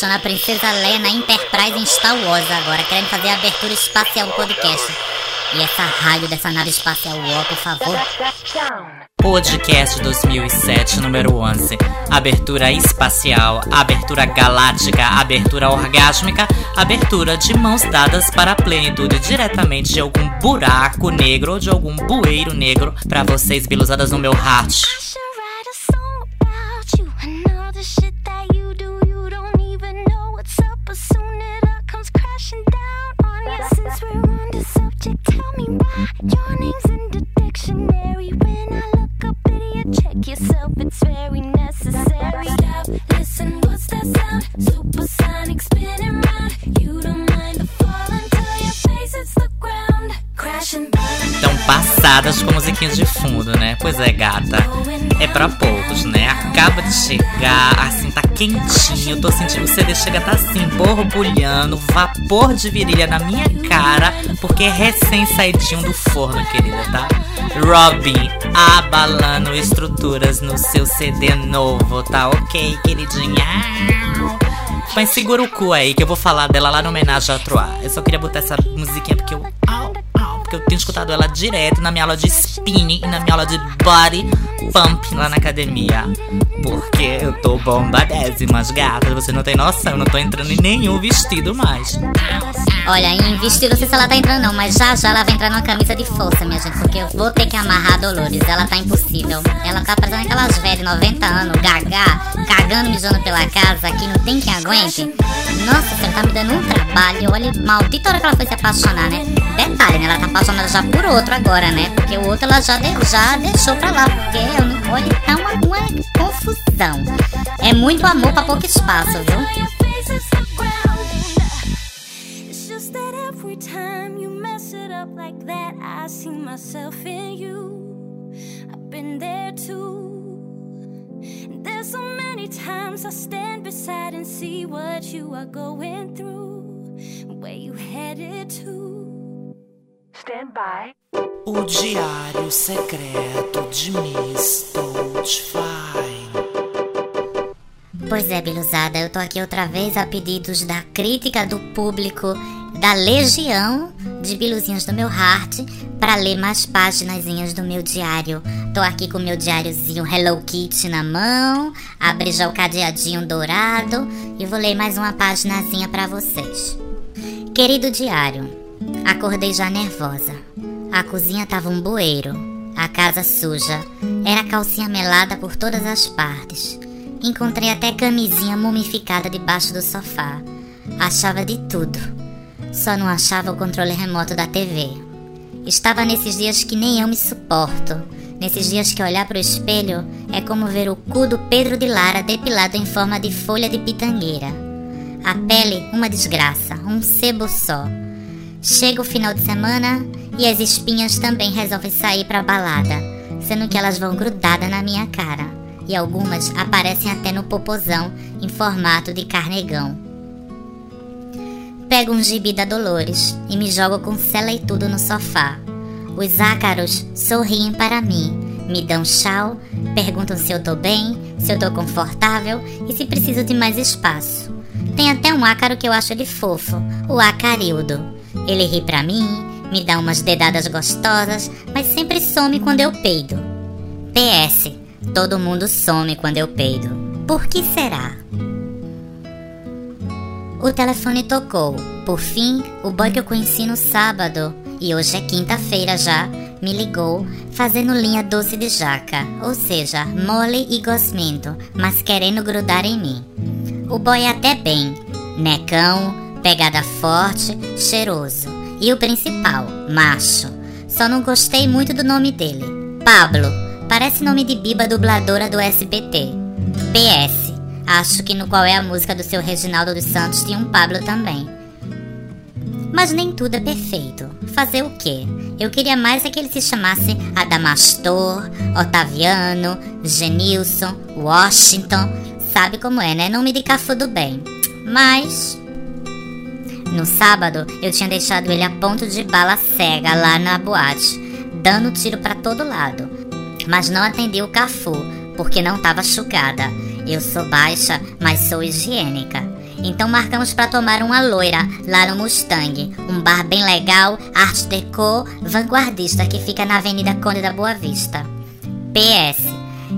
achando a princesa Leia na Enterprise em Star Wars agora, querendo fazer a abertura espacial do podcast. E essa rádio dessa nave espacial UOL, por favor. Podcast 2007, número 11. Abertura espacial, abertura galáctica, abertura orgásmica, abertura de mãos dadas para a plenitude diretamente de algum buraco negro ou de algum bueiro negro para vocês bilusadas no meu heart. Passadas com musiquinha de fundo, né? Pois é, gata. É pra poucos, né? Acaba de chegar, assim, tá quentinho. Tô sentindo o CD chega, tá assim, borbulhando, vapor de virilha na minha cara, porque é recém saidinho do forno, querida, tá? Robin abalando estruturas no seu CD novo, tá ok, queridinha? Mas segura o cu aí, que eu vou falar dela lá no homenagem a Troá. Eu só queria botar essa musiquinha porque eu. Porque eu tenho escutado ela direto na minha aula de spinning e na minha aula de body pump lá na academia. Porque eu tô bombadésimas, gatas. Você não tem noção, eu não tô entrando em nenhum vestido mais. Olha, em vestido, não sei se ela tá entrando não, mas já já ela vai entrar numa camisa de força, minha gente, porque eu vou ter que amarrar a Dolores, ela tá impossível. Ela tá parecendo aquelas velhas de 90 anos, gagá, cagando, mijando pela casa, que não tem quem aguente. Nossa, você tá me dando um trabalho, olha, maldita hora que ela foi se apaixonar, né? Detalhe, né, ela tá apaixonada já por outro agora, né? Porque o outro ela já, de- já deixou pra lá, porque eu não, olha, tá uma, uma confusão. É muito amor pra pouco espaço, viu? Times I stand beside and see what you are going through, where you headed to. Stand by. O diário secreto de Miss Doubtfire. Pois é, Biluzada, eu tô aqui outra vez a pedidos da crítica do público da legião de biluzinhos do meu heart para ler mais páginas do meu diário. Tô aqui com o meu diáriozinho Hello Kitty na mão, abri já o cadeadinho dourado e vou ler mais uma paginazinha para vocês. Querido diário, acordei já nervosa. A cozinha tava um bueiro, a casa suja, era calcinha melada por todas as partes. Encontrei até camisinha mumificada debaixo do sofá. Achava de tudo. Só não achava o controle remoto da TV. Estava nesses dias que nem eu me suporto. Nesses dias que olhar pro espelho é como ver o cu do Pedro de Lara depilado em forma de folha de pitangueira. A pele, uma desgraça, um sebo só. Chega o final de semana e as espinhas também resolvem sair pra balada, sendo que elas vão grudadas na minha cara. E algumas aparecem até no popozão em formato de carnegão. Pego um gibi da Dolores e me jogo com cela e tudo no sofá. Os ácaros sorriem para mim, me dão tchau, perguntam se eu tô bem, se eu tô confortável e se preciso de mais espaço. Tem até um ácaro que eu acho ele fofo, o acarildo. Ele ri pra mim, me dá umas dedadas gostosas, mas sempre some quando eu peido. PS, todo mundo some quando eu peido. Por que será? O telefone tocou. Por fim, o boy que eu conheci no sábado, e hoje é quinta-feira já, me ligou fazendo linha doce de jaca, ou seja, mole e gosmento, mas querendo grudar em mim. O boy é até bem, necão, pegada forte, cheiroso. E o principal, macho. Só não gostei muito do nome dele. Pablo, parece nome de biba dubladora do SBT. PS, acho que no qual é a música do seu Reginaldo dos Santos tinha um Pablo também. Mas nem tudo é perfeito. Fazer o quê? Eu queria mais é que ele se chamasse Adamastor, Otaviano, Genilson, Washington. Sabe como é, né? Nome de cafu do bem. Mas. No sábado, eu tinha deixado ele a ponto de bala cega lá na boate, dando tiro para todo lado. Mas não atendi o cafu, porque não estava chugada. Eu sou baixa, mas sou higiênica. Então marcamos para tomar uma loira lá no Mustang, um bar bem legal, art deco, vanguardista que fica na Avenida Conde da Boa Vista. PS.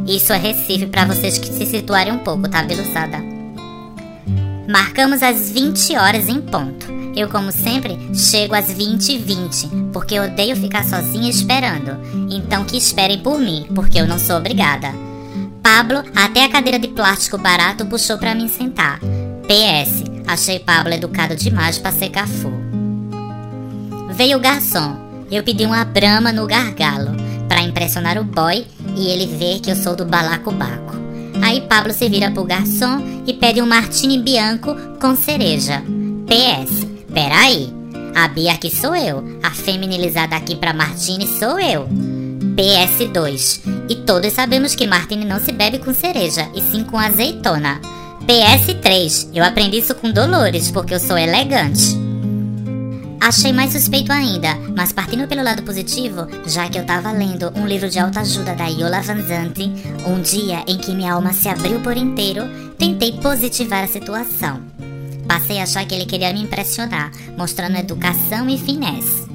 Isso é Recife para vocês que se situarem um pouco, tá, Belusada? Marcamos às 20 horas em ponto. Eu, como sempre, chego às 20 e 20, porque eu odeio ficar sozinha esperando. Então que esperem por mim, porque eu não sou obrigada. Pablo, até a cadeira de plástico barato, puxou para mim sentar. PS, achei Pablo educado demais para ser cafu. Veio o garçom. Eu pedi uma brama no gargalo para impressionar o boy e ele ver que eu sou do balacobaco. Aí Pablo se vira pro garçom e pede um martini bianco com cereja. PS, peraí, a Bia aqui sou eu, a feminilizada aqui pra martini sou eu. PS2, e todos sabemos que martini não se bebe com cereja, e sim com azeitona. PS3, eu aprendi isso com Dolores, porque eu sou elegante. Achei mais suspeito ainda, mas partindo pelo lado positivo, já que eu tava lendo um livro de autoajuda da Yola Vanzante, um dia em que minha alma se abriu por inteiro, tentei positivar a situação. Passei a achar que ele queria me impressionar, mostrando educação e finesse.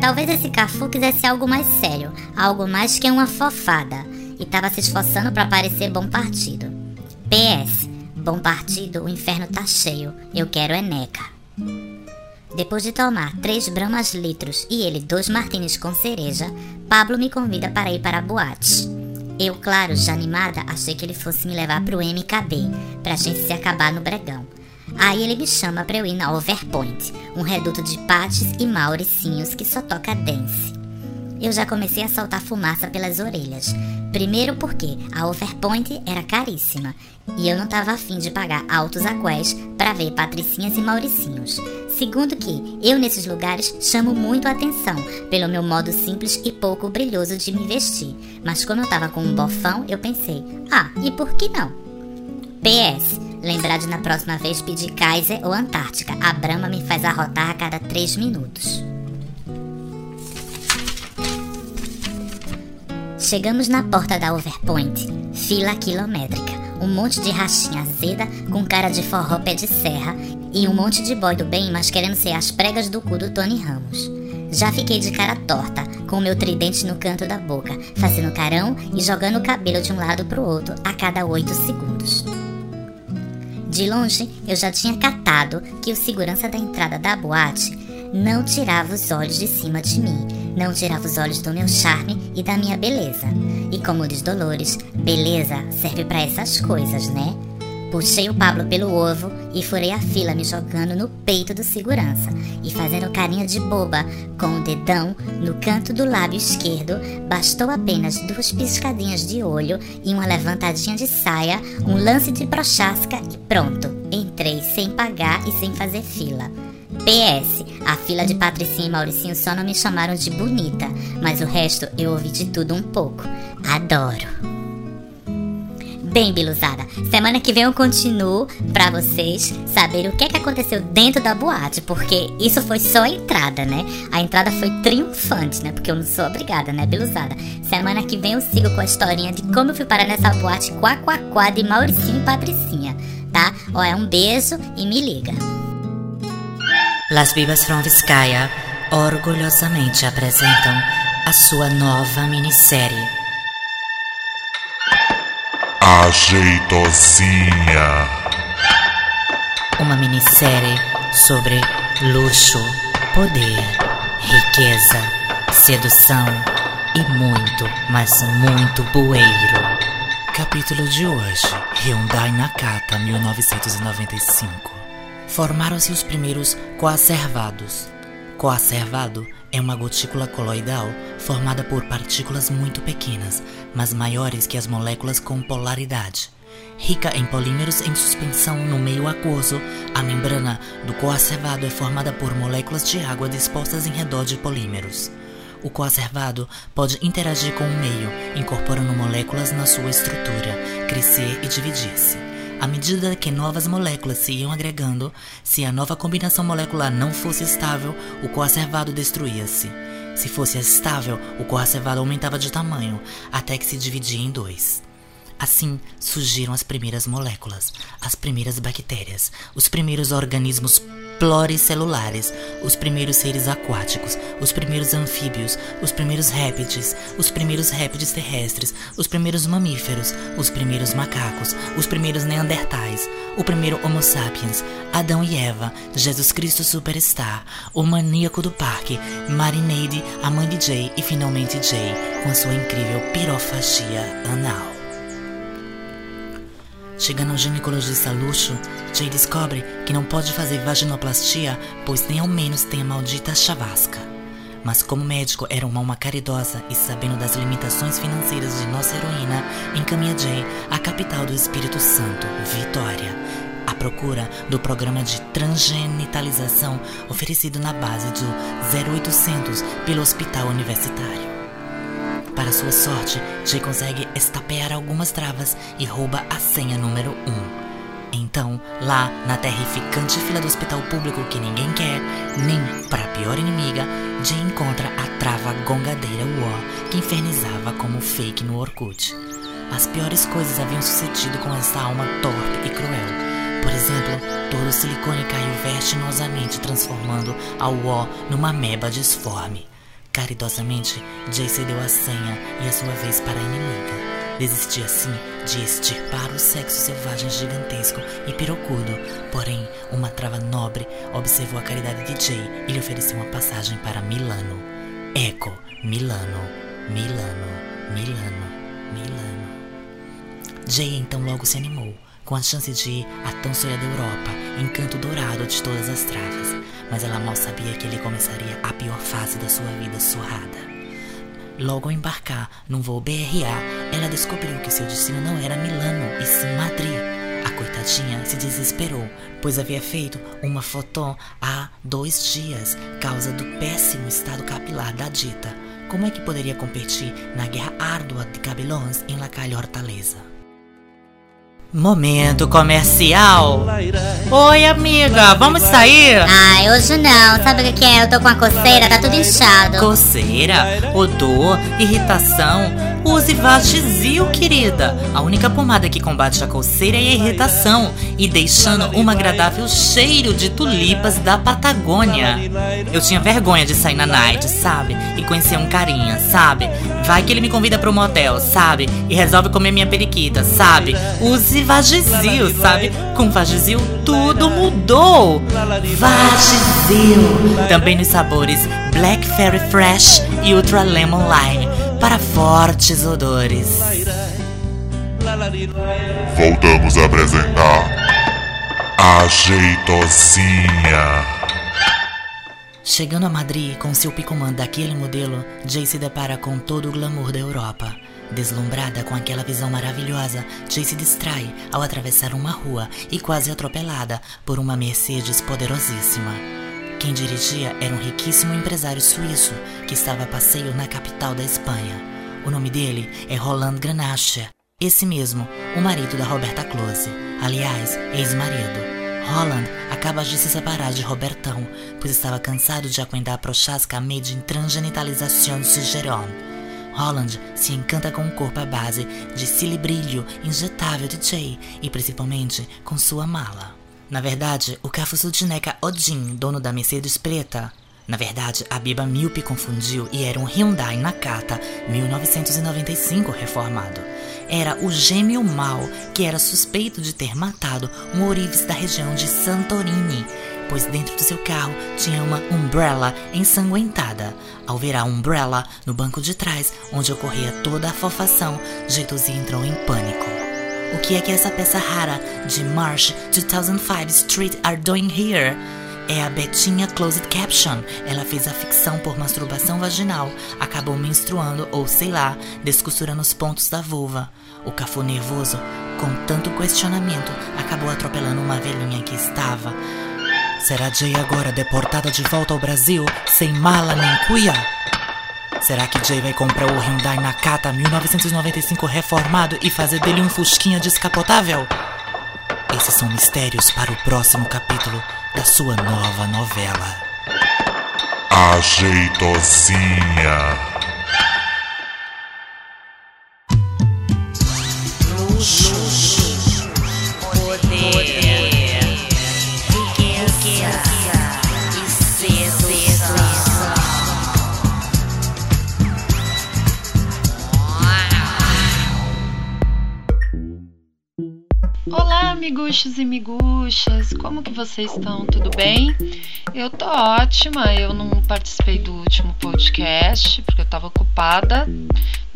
Talvez esse Cafu quisesse algo mais sério, algo mais que uma fofada, e tava se esforçando para parecer bom partido. PS, Bom partido, o inferno tá cheio. Eu quero é neca. Depois de tomar três bramas litros e ele dois martinis com cereja, Pablo me convida para ir para a boate. Eu, claro, já animada, achei que ele fosse me levar pro MKB, pra gente se acabar no bregão. Aí ele me chama pra eu ir na Overpoint, um reduto de pates e mauricinhos que só toca dance eu já comecei a soltar fumaça pelas orelhas. Primeiro porque a Overpoint era caríssima e eu não estava afim de pagar altos aqués para ver patricinhas e mauricinhos. Segundo que eu nesses lugares chamo muito atenção pelo meu modo simples e pouco brilhoso de me vestir. Mas como eu tava com um bofão, eu pensei, ah, e por que não? PS, lembrar de na próxima vez pedir Kaiser ou Antártica. A Brahma me faz arrotar a cada 3 minutos. Chegamos na porta da Overpoint, fila quilométrica, um monte de rachinha azeda com cara de forró pé de serra e um monte de boy do bem, mas querendo ser as pregas do cu do Tony Ramos. Já fiquei de cara torta, com o meu tridente no canto da boca, fazendo carão e jogando o cabelo de um lado pro outro a cada oito segundos. De longe, eu já tinha catado que o segurança da entrada da boate não tirava os olhos de cima de mim, não tirava os olhos do meu charme e da minha beleza. E como diz Dolores, beleza serve para essas coisas, né? Puxei o Pablo pelo ovo e furei a fila me jogando no peito do segurança e fazendo carinha de boba com o dedão no canto do lábio esquerdo. Bastou apenas duas piscadinhas de olho e uma levantadinha de saia, um lance de prochasca e pronto. Entrei sem pagar e sem fazer fila. PS, a fila de Patricinha e Mauricinho só não me chamaram de bonita, mas o resto eu ouvi de tudo um pouco. Adoro. Bem, Biluzada, semana que vem eu continuo pra vocês saberem o que, é que aconteceu dentro da boate, porque isso foi só a entrada, né? A entrada foi triunfante, né? Porque eu não sou obrigada, né, Biluzada? Semana que vem eu sigo com a historinha de como eu fui parar nessa boate quá, quá de Mauricinho e Patricinha, tá? Ó, é um beijo e me liga. Las Vivas from Vizcaya orgulhosamente apresentam a sua nova minissérie. Ajeitosinha. Uma minissérie sobre luxo, poder, riqueza, sedução e muito, mas muito bueiro. Capítulo de hoje: Hyundai Nakata 1995. Formaram-se os primeiros coacervados. Coacervado é uma gotícula coloidal formada por partículas muito pequenas, mas maiores que as moléculas com polaridade. Rica em polímeros em suspensão no meio aquoso, a membrana do coacervado é formada por moléculas de água dispostas em redor de polímeros. O coacervado pode interagir com o meio, incorporando moléculas na sua estrutura, crescer e dividir-se. À medida que novas moléculas se iam agregando, se a nova combinação molecular não fosse estável, o coacervado destruía-se. Se fosse estável, o coacervado aumentava de tamanho, até que se dividia em dois. Assim surgiram as primeiras moléculas, as primeiras bactérias, os primeiros organismos pluricelulares, os primeiros seres aquáticos, os primeiros anfíbios, os primeiros répteis, os primeiros répteis terrestres, os primeiros mamíferos, os primeiros macacos, os primeiros neandertais, o primeiro Homo sapiens, Adão e Eva, Jesus Cristo Superstar, o maníaco do parque, Marineide, a mãe de Jay e finalmente Jay, com sua incrível pirofagia anal. Chegando ao ginecologista luxo, Jay descobre que não pode fazer vaginoplastia, pois nem ao menos tem a maldita chavasca. Mas como médico era uma alma caridosa e sabendo das limitações financeiras de nossa heroína, encaminha Jay à capital do Espírito Santo, Vitória, à procura do programa de transgenitalização oferecido na base do 0800 pelo Hospital Universitário. Para sua sorte, Jay consegue estapear algumas travas e rouba a senha número 1. Então, lá na terrificante fila do hospital público que ninguém quer, nem para a pior inimiga, Jay encontra a trava gongadeira War que infernizava como fake no Orkut. As piores coisas haviam sucedido com essa alma torpe e cruel. Por exemplo, todo o silicone caiu vertiginosamente, transformando a War numa meba disforme. Caridosamente, Jay cedeu a senha e a sua vez para a inimiga. Desistia assim de extirpar o sexo selvagem gigantesco e pirocudo, porém, uma trava nobre observou a caridade de Jay e lhe ofereceu uma passagem para Milano. Eco, Milano, Milano, Milano, Milano. Jay então logo se animou, com a chance de ir à tão sonhada Europa, encanto dourado de todas as travas mas ela mal sabia que ele começaria a pior fase da sua vida surrada. Logo ao embarcar num voo BRA, ela descobriu que seu destino não era Milano, e sim Madrid. A coitadinha se desesperou, pois havia feito uma foto há dois dias, causa do péssimo estado capilar da dita. Como é que poderia competir na guerra árdua de cabelões em La Calle Hortaleza? Momento comercial. Oi, amiga, vamos sair? Ai, hoje não. Sabe o que é? Eu tô com a coceira, tá tudo inchado. Coceira, odor, irritação. Use Vagizil, querida. A única pomada que combate a coceira e a irritação e deixando um agradável cheiro de tulipas da Patagônia. Eu tinha vergonha de sair na night, sabe? E conhecer um carinha, sabe? Vai que ele me convida pro motel, sabe? E resolve comer minha periquita, sabe? Use Vagizil, sabe? Com Vagizil tudo mudou. Vagizil. Também nos sabores Black Fairy Fresh e Ultra Lemon Lime para fortes odores. Voltamos a apresentar a Jeitosinha. Chegando a Madrid com seu picumã daquele modelo, Jay se depara com todo o glamour da Europa. Deslumbrada com aquela visão maravilhosa, Jay se distrai ao atravessar uma rua e quase atropelada por uma Mercedes poderosíssima. Quem dirigia era um riquíssimo empresário suíço que estava a passeio na capital da Espanha. O nome dele é Roland Granache, esse mesmo, o marido da Roberta Close, aliás, ex-marido. Roland acaba de se separar de Robertão, pois estava cansado de aguentar a prochasca made in transgenitalização sugeron. Holland se encanta com o corpo à base de cilibrilho injetável de Jay e principalmente com sua mala. Na verdade, o Cafuçu de Neca Odin, dono da Mercedes preta, na verdade, a Biba míope confundiu e era um Hyundai Nakata 1995 reformado. Era o gêmeo mau que era suspeito de ter matado um ourives da região de Santorini, pois dentro do seu carro tinha uma umbrella ensanguentada. Ao ver a umbrella no banco de trás, onde ocorria toda a fofação, Jeitozinho entrou em pânico. O que é que essa peça rara de March 2005 Street are doing here? É a Betinha Closed Caption. Ela fez a ficção por masturbação vaginal, acabou menstruando ou, sei lá, descosturando os pontos da vulva. O Cafu nervoso, com tanto questionamento, acabou atropelando uma velhinha que estava. Será Jay agora deportada de volta ao Brasil, sem mala nem cuia? Será que Jay vai comprar o Hyundai Nakata 1995 reformado e fazer dele um fusquinha descapotável? Esses são mistérios para o próximo capítulo da sua nova novela. Ajeitosinha. Olá, amiguchos e miguchas, como que vocês estão? Tudo bem? Eu tô ótima, eu não participei do último podcast porque eu tava ocupada,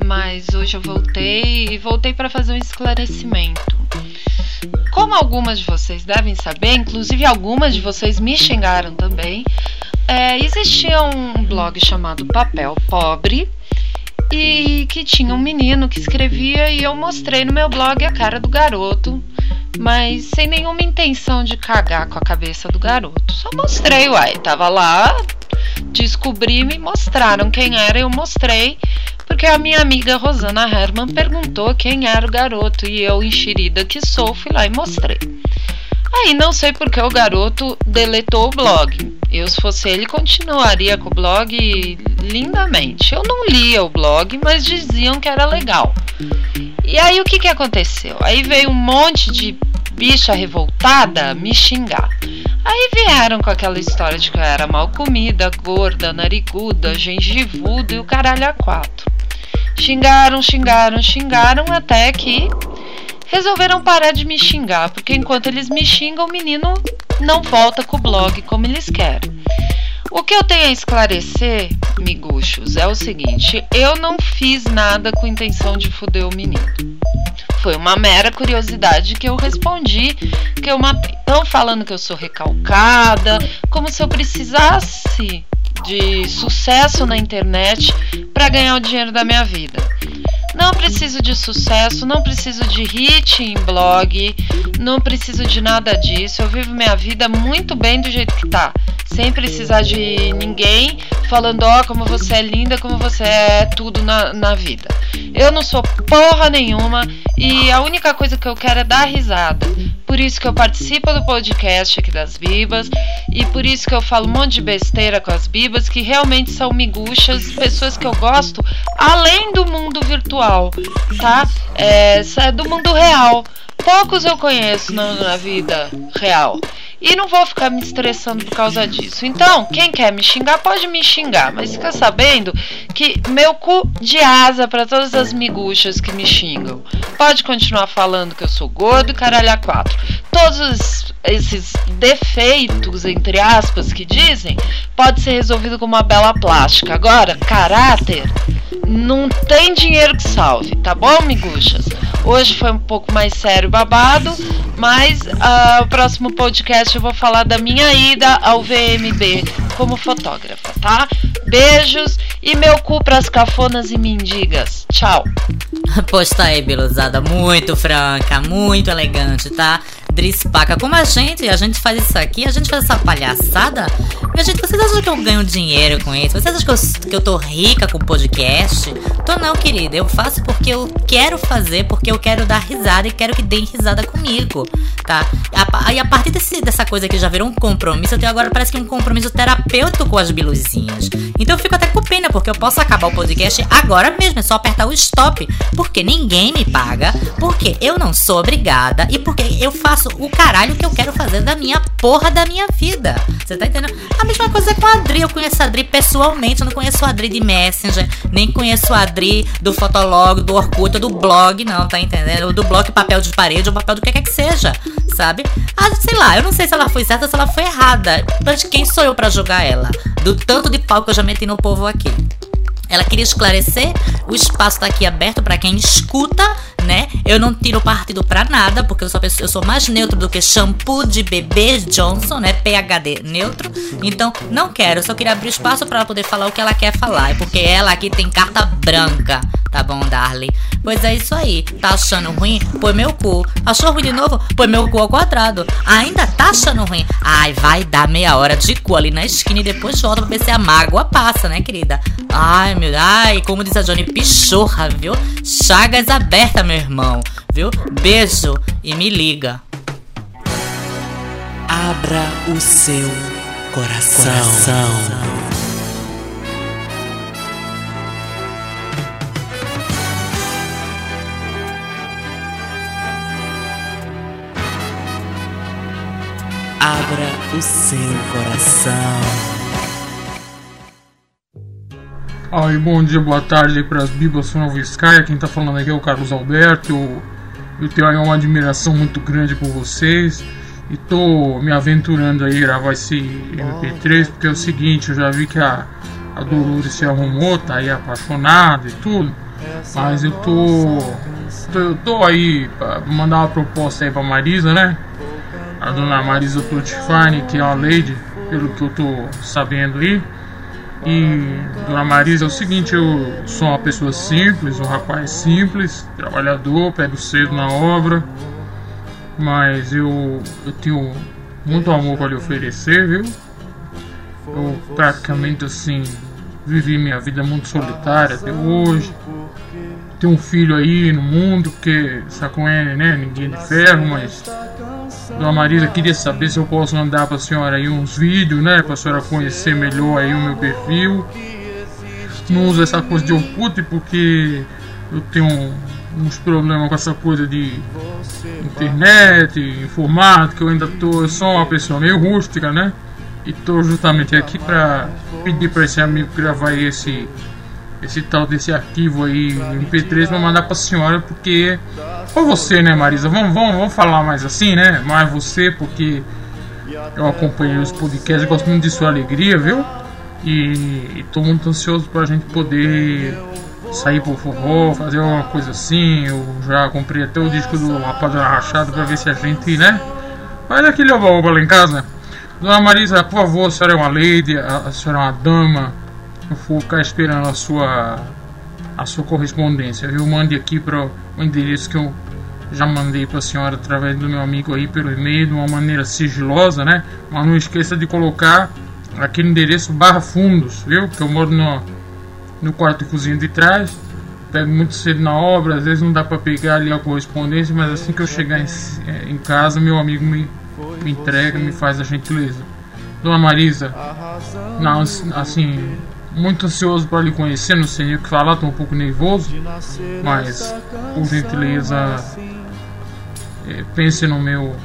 mas hoje eu voltei e voltei para fazer um esclarecimento. Como algumas de vocês devem saber, inclusive algumas de vocês me xingaram também, é, existia um blog chamado Papel Pobre e que tinha um menino que escrevia e eu mostrei no meu blog a cara do garoto, mas sem nenhuma intenção de cagar com a cabeça do garoto. Só mostrei, uai, tava lá, descobri, me mostraram quem era, eu mostrei, porque a minha amiga Rosana Herman perguntou quem era o garoto e eu, enxerida que sou, fui lá e mostrei. Aí não sei porque o garoto deletou o blog. Eu, se fosse ele, continuaria com o blog lindamente. Eu não lia o blog, mas diziam que era legal. E aí o que, que aconteceu? Aí veio um monte de bicha revoltada me xingar. Aí vieram com aquela história de que eu era mal comida, gorda, nariguda, gengivuda e o caralho a quatro. Xingaram, xingaram, xingaram até que resolveram parar de me xingar, porque enquanto eles me xingam, o menino não volta com o blog como eles querem. O que eu tenho a esclarecer, miguxos, é o seguinte: eu não fiz nada com intenção de foder o menino. Foi uma mera curiosidade que eu respondi, que eu. Estão falando que eu sou recalcada, como se eu precisasse de sucesso na internet para ganhar o dinheiro da minha vida. Não preciso de sucesso, não preciso de hit em blog, não preciso de nada disso. Eu vivo minha vida muito bem do jeito que tá, sem precisar de ninguém falando, ó, oh, como você é linda, como você é tudo na, na vida. Eu não sou porra nenhuma e a única coisa que eu quero é dar risada. Por isso que eu participo do podcast aqui das Bibas e por isso que eu falo um monte de besteira com as Bibas, que realmente são miguxas, pessoas que eu gosto além do mundo virtual, tá? É, do mundo real. Poucos eu conheço na, na vida real. E não vou ficar me estressando por causa disso. Então, quem quer me xingar, pode me xingar. Mas fica sabendo que meu cu de asa para todas as miguxas que me xingam. Pode continuar falando que eu sou gordo e caralho a quatro. Todos esses defeitos, entre aspas, que dizem, pode ser resolvido com uma bela plástica. Agora, caráter não tem dinheiro que salve, tá bom, miguxas? Hoje foi um pouco mais sério babado, mas uh, o próximo podcast eu vou falar da minha ida ao VMB como fotógrafa, tá? Beijos e meu cu pras cafonas e mendigas. Tchau. Pois tá aí, beluzada. Muito franca, muito elegante, tá? Dris Paca, como a gente, a gente faz isso aqui, a gente faz essa palhaçada. Minha gente, vocês acham que eu ganho dinheiro com isso? Vocês acham que eu, que eu tô rica com podcast? Tô não, querida. Eu faço porque eu quero fazer, porque eu quero dar risada e quero que deem risada comigo, tá? E a partir desse, dessa coisa que já virou um compromisso, eu tenho agora parece que um compromisso terapêutico com as biluzinhas. Então eu fico até com pena, porque eu posso acabar o podcast agora mesmo, é só apertar o stop. Porque ninguém me paga, porque eu não sou obrigada e porque eu faço faço o caralho que eu quero fazer da minha porra da minha vida. Você tá entendendo? A mesma coisa com a Adri. Eu conheço a Adri pessoalmente. Eu não conheço a Adri de Messenger. Nem conheço a Adri do Fotolog, do Orkut, do blog, não, tá entendendo? Do blog papel de parede, ou papel do que quer que seja, sabe? Ah, sei lá, eu não sei se ela foi certa ou se ela foi errada. Mas quem sou eu para julgar ela? Do tanto de pau que eu já meti no povo aqui. Ela queria esclarecer, o espaço está aqui aberto para quem escuta né? Eu não tiro partido pra nada, porque eu sou, pessoa, eu sou mais neutro do que shampoo de bebê Johnson, né? PHD neutro. Então, não quero, eu só queria abrir espaço pra ela poder falar o que ela quer falar. É porque ela aqui tem carta branca, tá bom, Darly? Pois é isso aí. Tá achando ruim? Põe meu cu. Achou ruim de novo? Põe meu cu ao quadrado. Ainda tá achando ruim? Ai, vai dar meia hora de cu ali na esquina e depois volta pra ver se a mágoa passa, né, querida? Ai, meu. Ai, como diz a Johnny, pichorra, viu? Chagas aberta, meu irmão, viu? Beijo e me liga. Abra o seu coração. Abra o seu coração. Aí, bom dia, boa tarde aí pras Bibas Noviscaia. Quem tá falando aqui é o Carlos Alberto. Eu, eu tenho aí uma admiração muito grande por vocês. E tô me aventurando aí a gravar esse MP3 porque é o seguinte, eu já vi que a, a Dolores se arrumou, tá aí apaixonada e tudo. Mas eu tô, tô. Eu tô aí pra mandar uma proposta aí pra Marisa, né? A dona Marisa Tutifani, que é uma lady, pelo que eu tô sabendo aí. E, dona Marisa, é o seguinte: eu sou uma pessoa simples, um rapaz simples, trabalhador, pego cedo na obra, mas eu, eu tenho muito amor para lhe oferecer, viu? Eu praticamente assim vivi minha vida muito solitária até hoje. Tenho um filho aí no mundo, porque como é, né? Ninguém de ferro, mas Dona Marisa queria saber se eu posso mandar para a senhora aí uns vídeos, né? Para a senhora conhecer melhor aí o meu perfil. Não uso essa coisa de Orkut porque eu tenho uns problemas com essa coisa de internet, informática. Eu ainda tô, sou uma pessoa meio rústica, né? E tô justamente aqui para pedir para esse amigo gravar esse esse tal desse arquivo aí MP3 pra mandar pra senhora, porque. Ou você, né, Marisa? Vamos, vamos, vamos falar mais assim, né? Mais você, porque eu acompanhei os podcasts, gosto muito de sua alegria, viu? E, e tô muito ansioso pra gente poder sair pro forró, fazer alguma coisa assim. Eu já comprei até o disco do Rapadura Rachado pra ver se a gente, né? Faz aquele oba-oba lá em casa. Dona Marisa, por favor, a senhora é uma lady, a, a senhora é uma dama eu vou ficar esperando a sua a sua correspondência, viu? Mande aqui para o endereço que eu já mandei para a senhora através do meu amigo aí pelo e-mail de uma maneira sigilosa, né? Mas não esqueça de colocar aquele endereço barra fundos, viu? Porque eu moro no, no quarto e cozinha de trás, pego muito cedo na obra, às vezes não dá para pegar ali a correspondência, mas assim que eu chegar em, eh, em casa, meu amigo me, me entrega, me faz a gentileza. Dona Marisa, não, assim, muito ansioso para lhe conhecer, não sei o que falar, estou um pouco nervoso, mas por gentileza é, pense no meu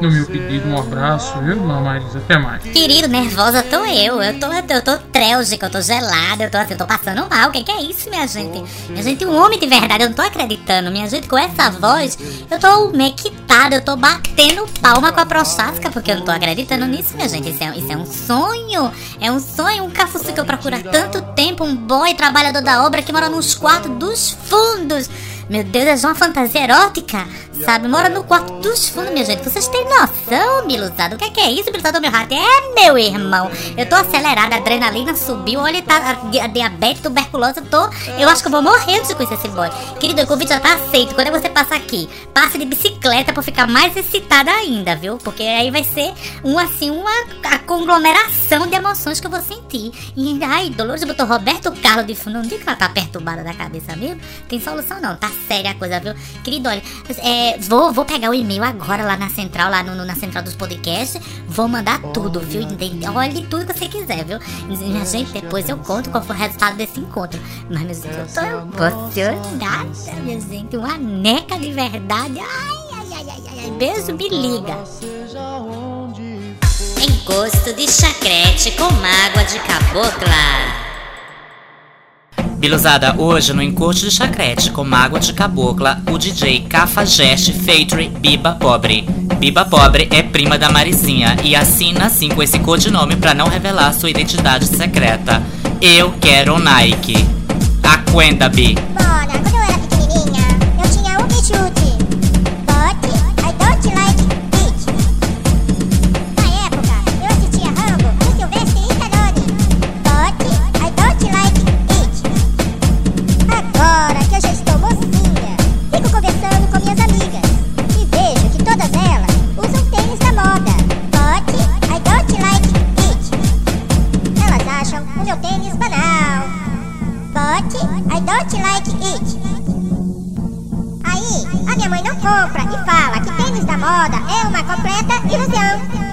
no meu pedido, um abraço, viu, dona Marisa? Até mais. Querido, nervosa tô eu. Eu tô, eu tô trélgica, eu tô gelada, eu tô assim, eu tô passando mal. O que, que é isso, minha gente? Minha gente, um homem de verdade, eu não tô acreditando. Minha gente, com essa voz, eu tô mequitada, eu tô batendo palma com a prostática, porque eu não tô acreditando nisso, minha gente. Isso é, isso é um sonho. É um sonho, um cafuço que eu procuro há tanto tempo, um boy trabalhador da obra que mora nos quartos dos fundos. Meu Deus, é uma fantasia erótica, sabe? Mora no quarto dos fundos, minha gente. Vocês têm noção, Biluzado? O que é, que é isso, Biluzado, meu rato? É, meu irmão. Eu tô acelerada, a adrenalina subiu. Olha, tá a, a diabetes, tuberculose. Eu tô. Eu acho que eu vou morrer de conhecer esse boy. Querido, o convite já tá aceito. Quando você passa aqui, passe de bicicleta pra ficar mais excitada ainda, viu? Porque aí vai ser um, assim, uma conglomeração de emoções que eu vou sentir. E, ai, Dolores botou Roberto Carlos de fundo. Não digo que ela tá perturbada da cabeça mesmo. Tem solução não, tá séria a coisa, viu? Querido, olha, é, vou, vou pegar o e-mail agora lá na central, lá no, no, na central dos podcasts. Vou mandar tudo, viu? Olhe tudo que você quiser, viu? Minha gente, depois eu conto qual foi o resultado desse encontro. Mas, meu gente, eu tô emocionada, minha gente. Uma neca de verdade. Ai, ai, ai, ai, ai. Beijo, me liga. Encosto de chacrete com mágoa de cabocla. Biluzada, hoje no encurte de chacrete com mágoa de cabocla, o DJ Cafajeste Feitory Biba Pobre. Biba Pobre é prima da Marizinha e assina assim com esse codinome para não revelar sua identidade secreta. Eu quero Nike. Aquenda, Bi. A minha mãe não compra e fala que tênis da moda é uma completa ilusão.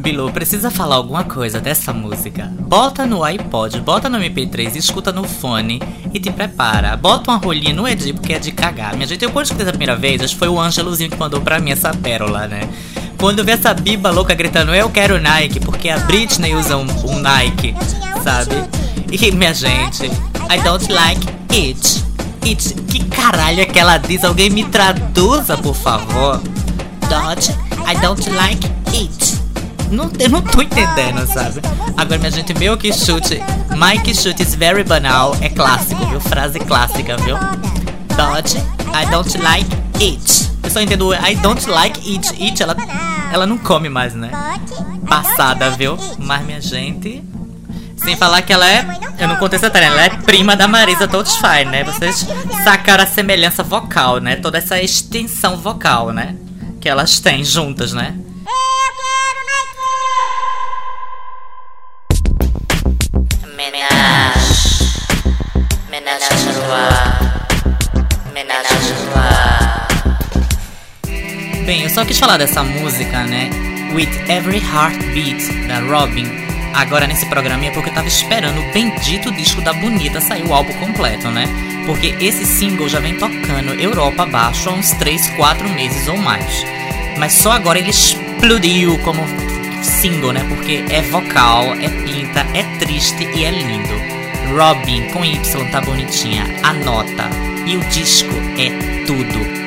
Bilu, precisa falar alguma coisa dessa música? Bota no iPod, bota no MP3, escuta no fone e te prepara. Bota uma rolinha no Edi, porque é de cagar. Minha gente, eu quando escutei a primeira vez, acho que foi o Ângelozinho que mandou pra mim essa pérola, né? Quando eu vi essa biba louca gritando, eu quero Nike, porque a Britney usa um, um Nike, sabe? E minha gente, I don't like it. It, que caralho é que ela diz? Alguém me traduza, por favor. Don't, I don't like it. Não, eu não tô entendendo, sabe? Agora, minha gente, meu que chute. Mike chute is very banal. É clássico, viu? Frase clássica, viu? Dodge, I don't like it. Eu só entendo I don't like it. It, ela, ela não come mais, né? Passada, viu? Mas, minha gente. Sem falar que ela é. Eu não contei essa tarefa, ela é prima da Marisa Totsfire, né? Vocês sacaram a semelhança vocal, né? Toda essa extensão vocal, né? Que elas têm juntas, né? Bem, eu só quis falar dessa música, né? With Every Heartbeat, da Robin. Agora nesse programa é porque eu tava esperando o bendito disco da Bonita sair o álbum completo, né? Porque esse single já vem tocando Europa abaixo há uns 3, 4 meses ou mais. Mas só agora ele explodiu como single, né? Porque é vocal, é pinta, é triste e é lindo. Robin com Y tá bonitinha, anota. E o disco é tudo.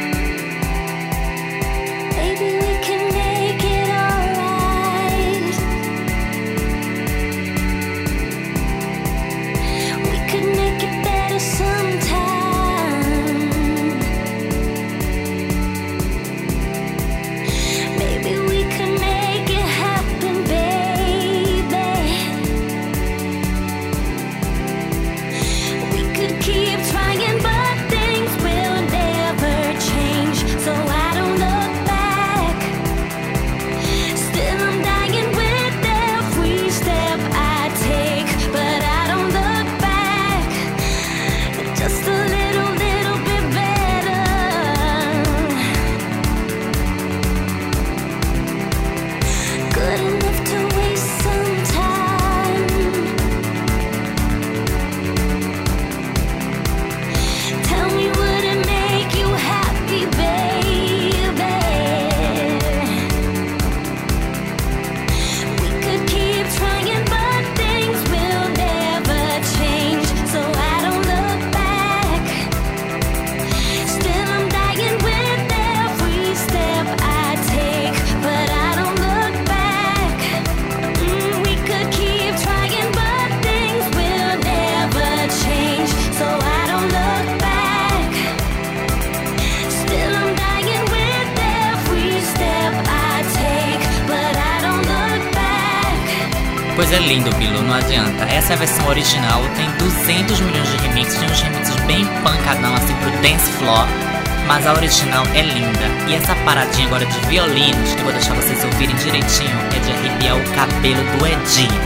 Paradinha agora de violinos, que eu vou deixar vocês ouvirem direitinho, é de arrepiar o cabelo do Edinho.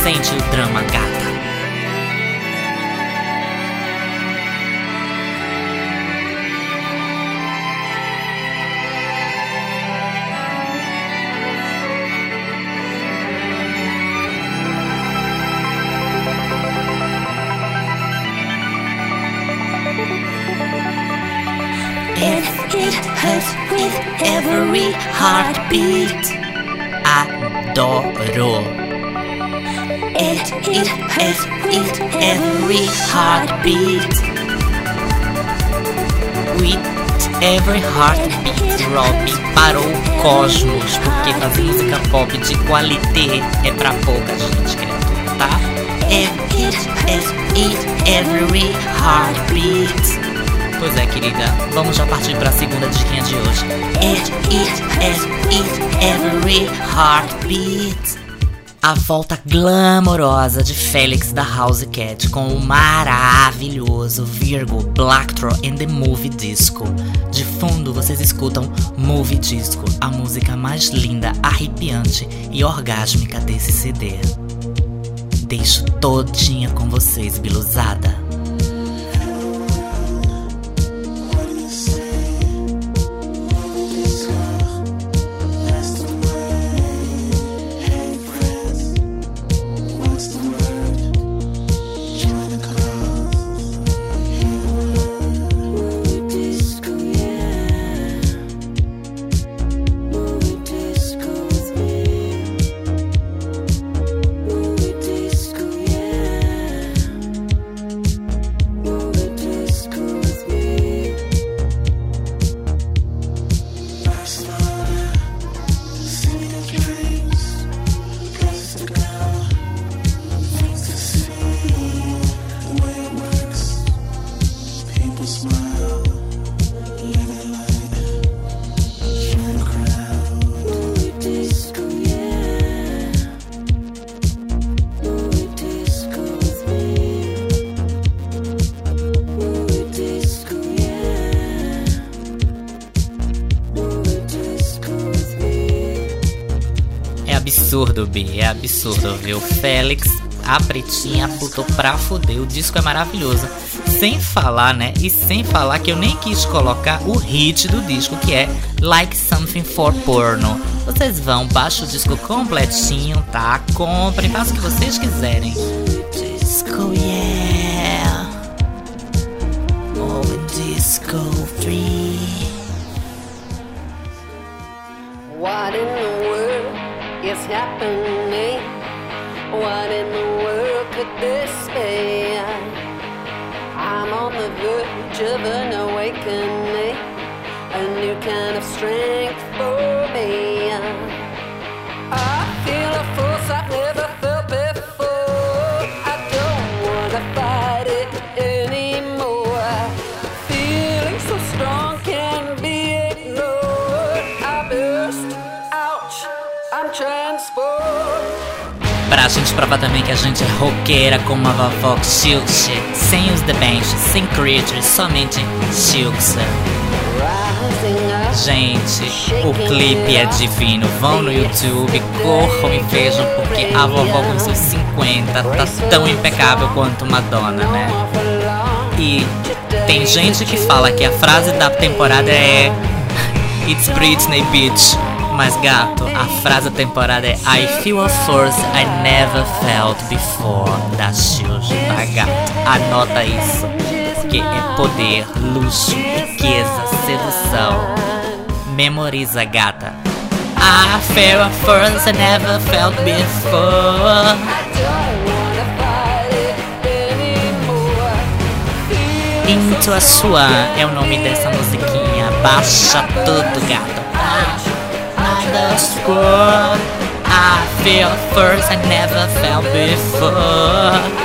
Sente o drama, gata. It hurts every heartbeat, Adoro. it, it hurts with every heartbeat. With every heartbeat, Rob parou o cosmos, porque fazer música pop de qualité é pra pouca gente, criatura, tá? If it hurts with every heartbeat. Pois é, querida, vamos já partir pra segunda diquinha de hoje. It, it hurts with every Heartbeat. A volta glamourosa de Félix da House Cat com o maravilhoso Virgo Blacktro and the Movie Disco. De fundo vocês escutam Movie Disco, a música mais linda, arrepiante e orgásmica desse CD. Deixo todinha com vocês, biluzada. É absurdo, viu? Félix, a pretinha, putou pra fuder. O disco é maravilhoso. Sem falar, né? E sem falar que eu nem quis colocar o hit do disco, que é Like Something for Porno. Vocês vão, baixa o disco completinho, tá? Comprem, façam o que vocês quiserem. Disco, yeah. Oh, disco free. What is happening? What in the world could this be? I'm on the verge of an awakening, a new kind of strength for me. I feel a force I've never provar também que a gente é roqueira como a vovó Silks, sem os debenches, sem creatures, somente up, Gente, o clipe é divino. Vão no YouTube, corram e vejam, porque a vovó com seus 50 tá tão impecável quanto Madonna, né? E tem gente que fala que a frase da temporada é It's Britney Bitch. Mas gato, a frase da temporada é I feel a force I never felt before da tá gato? Anota isso. Porque é poder, luxo, riqueza, sedução. Memoriza, gata. I feel a force I never felt before. Into a Swan é o nome dessa musiquinha. Baixa tudo, gato. Nada score. I feel force I never felt before.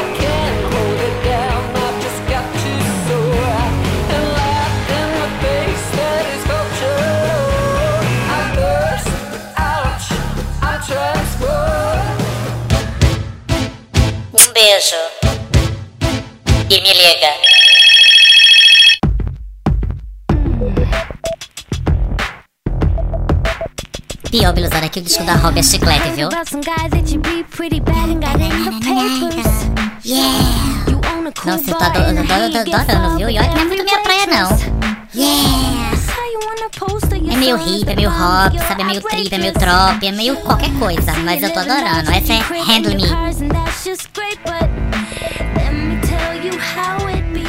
beijo. E me liga. Pior, Biluzada, que o disco da Robbie é chiclete, viu? Nossa, eu tô ado- eu tô ado- eu tô adorando, viu? E olha que não é muito minha praia, não. Yeah! É meio hip, é meio rock, sabe? É meio trip, é meio trop, é meio qualquer coisa. Mas eu tô adorando. Essa é Handle Me.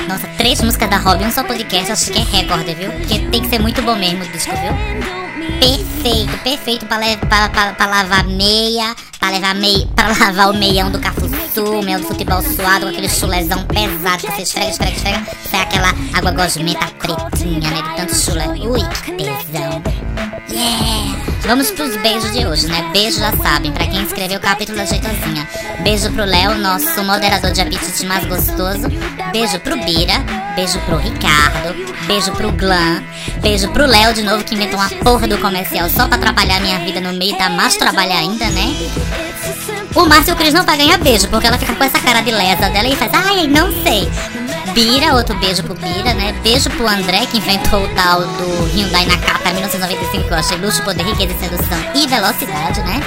Nossa, três músicas da Robin, um só podcast, acho que é recorde, viu? Porque tem que ser muito bom mesmo o disco, viu? Perfeito, perfeito pra, pra, pra, pra lavar meia, pra levar meia, pra lavar o meião do Cafuçu, o meião do futebol suado, com aquele chulezão pesado que você esfrega, esfrega, esfrega, sai aquela água gosmenta pretinha, né? De tanto chulé. Ui, que tesão. Yeah! Vamos pros beijos de hoje, né? Beijo já sabem, pra quem escreveu o capítulo da jeitozinha. Beijo pro Léo, nosso moderador de apetite mais gostoso. Beijo pro Bira. Beijo pro Ricardo. Beijo pro Glan. Beijo pro Léo de novo, que inventou uma porra do comercial só pra atrapalhar minha vida no meio, dá mais trabalho ainda, né? O Márcio Cris não vai ganhar beijo, porque ela fica com essa cara de lesa dela e faz, ai, não sei. Bira, outro beijo pro Bira, né? Beijo pro André, que inventou o tal do Hyundai Nakata 1995, que eu achei luxo, poder, riqueza, sedução e velocidade, né?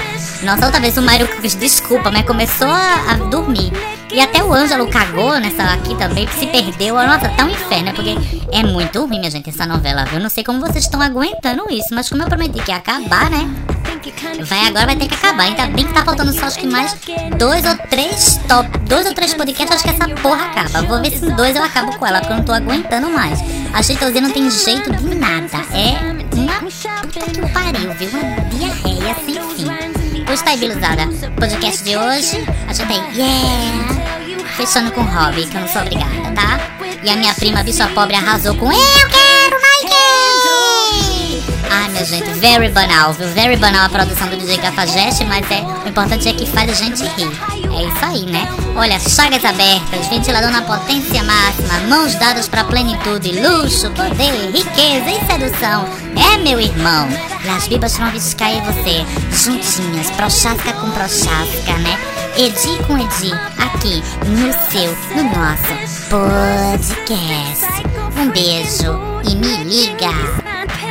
Nossa, outra vez o Cris, desculpa, mas começou a, a dormir. E até o Ângelo cagou nessa aqui também, que se perdeu. Nossa, tá um inferno, né? Porque é muito ruim, minha gente, essa novela, viu? Não sei como vocês estão aguentando isso, mas como eu prometi que ia acabar, né? Vai agora, vai ter que acabar. Ainda bem que tá faltando só acho que mais dois ou três top, dois ou três podcasts, acho que essa porra acaba. Vou ver se em dois eu acabo com ela, porque eu não tô aguentando mais. A jeitozinha não tem jeito de nada. É uma puta que pariu, viu? Uma diarreia sem fim. Aí, Biluzada. Podcast de hoje, a gente tem Yeah! Fechando com hobby, que eu não sou obrigada, tá? E a minha prima bicha pobre arrasou com Eu quero Nike! Ai, minha gente, very banal, viu? Very banal a produção do DJ Cafajeste, mas é, o importante é que faz a gente rir. É isso aí, né? Olha, chagas abertas, ventilador na potência máxima, mãos dadas pra plenitude, luxo, poder, riqueza e sedução. É, meu irmão, Las Bibas vão viscar e você, juntinhas, prochasca com prochasca, né? Edi com Edi, aqui no seu, no nosso podcast. Um beijo e me liga!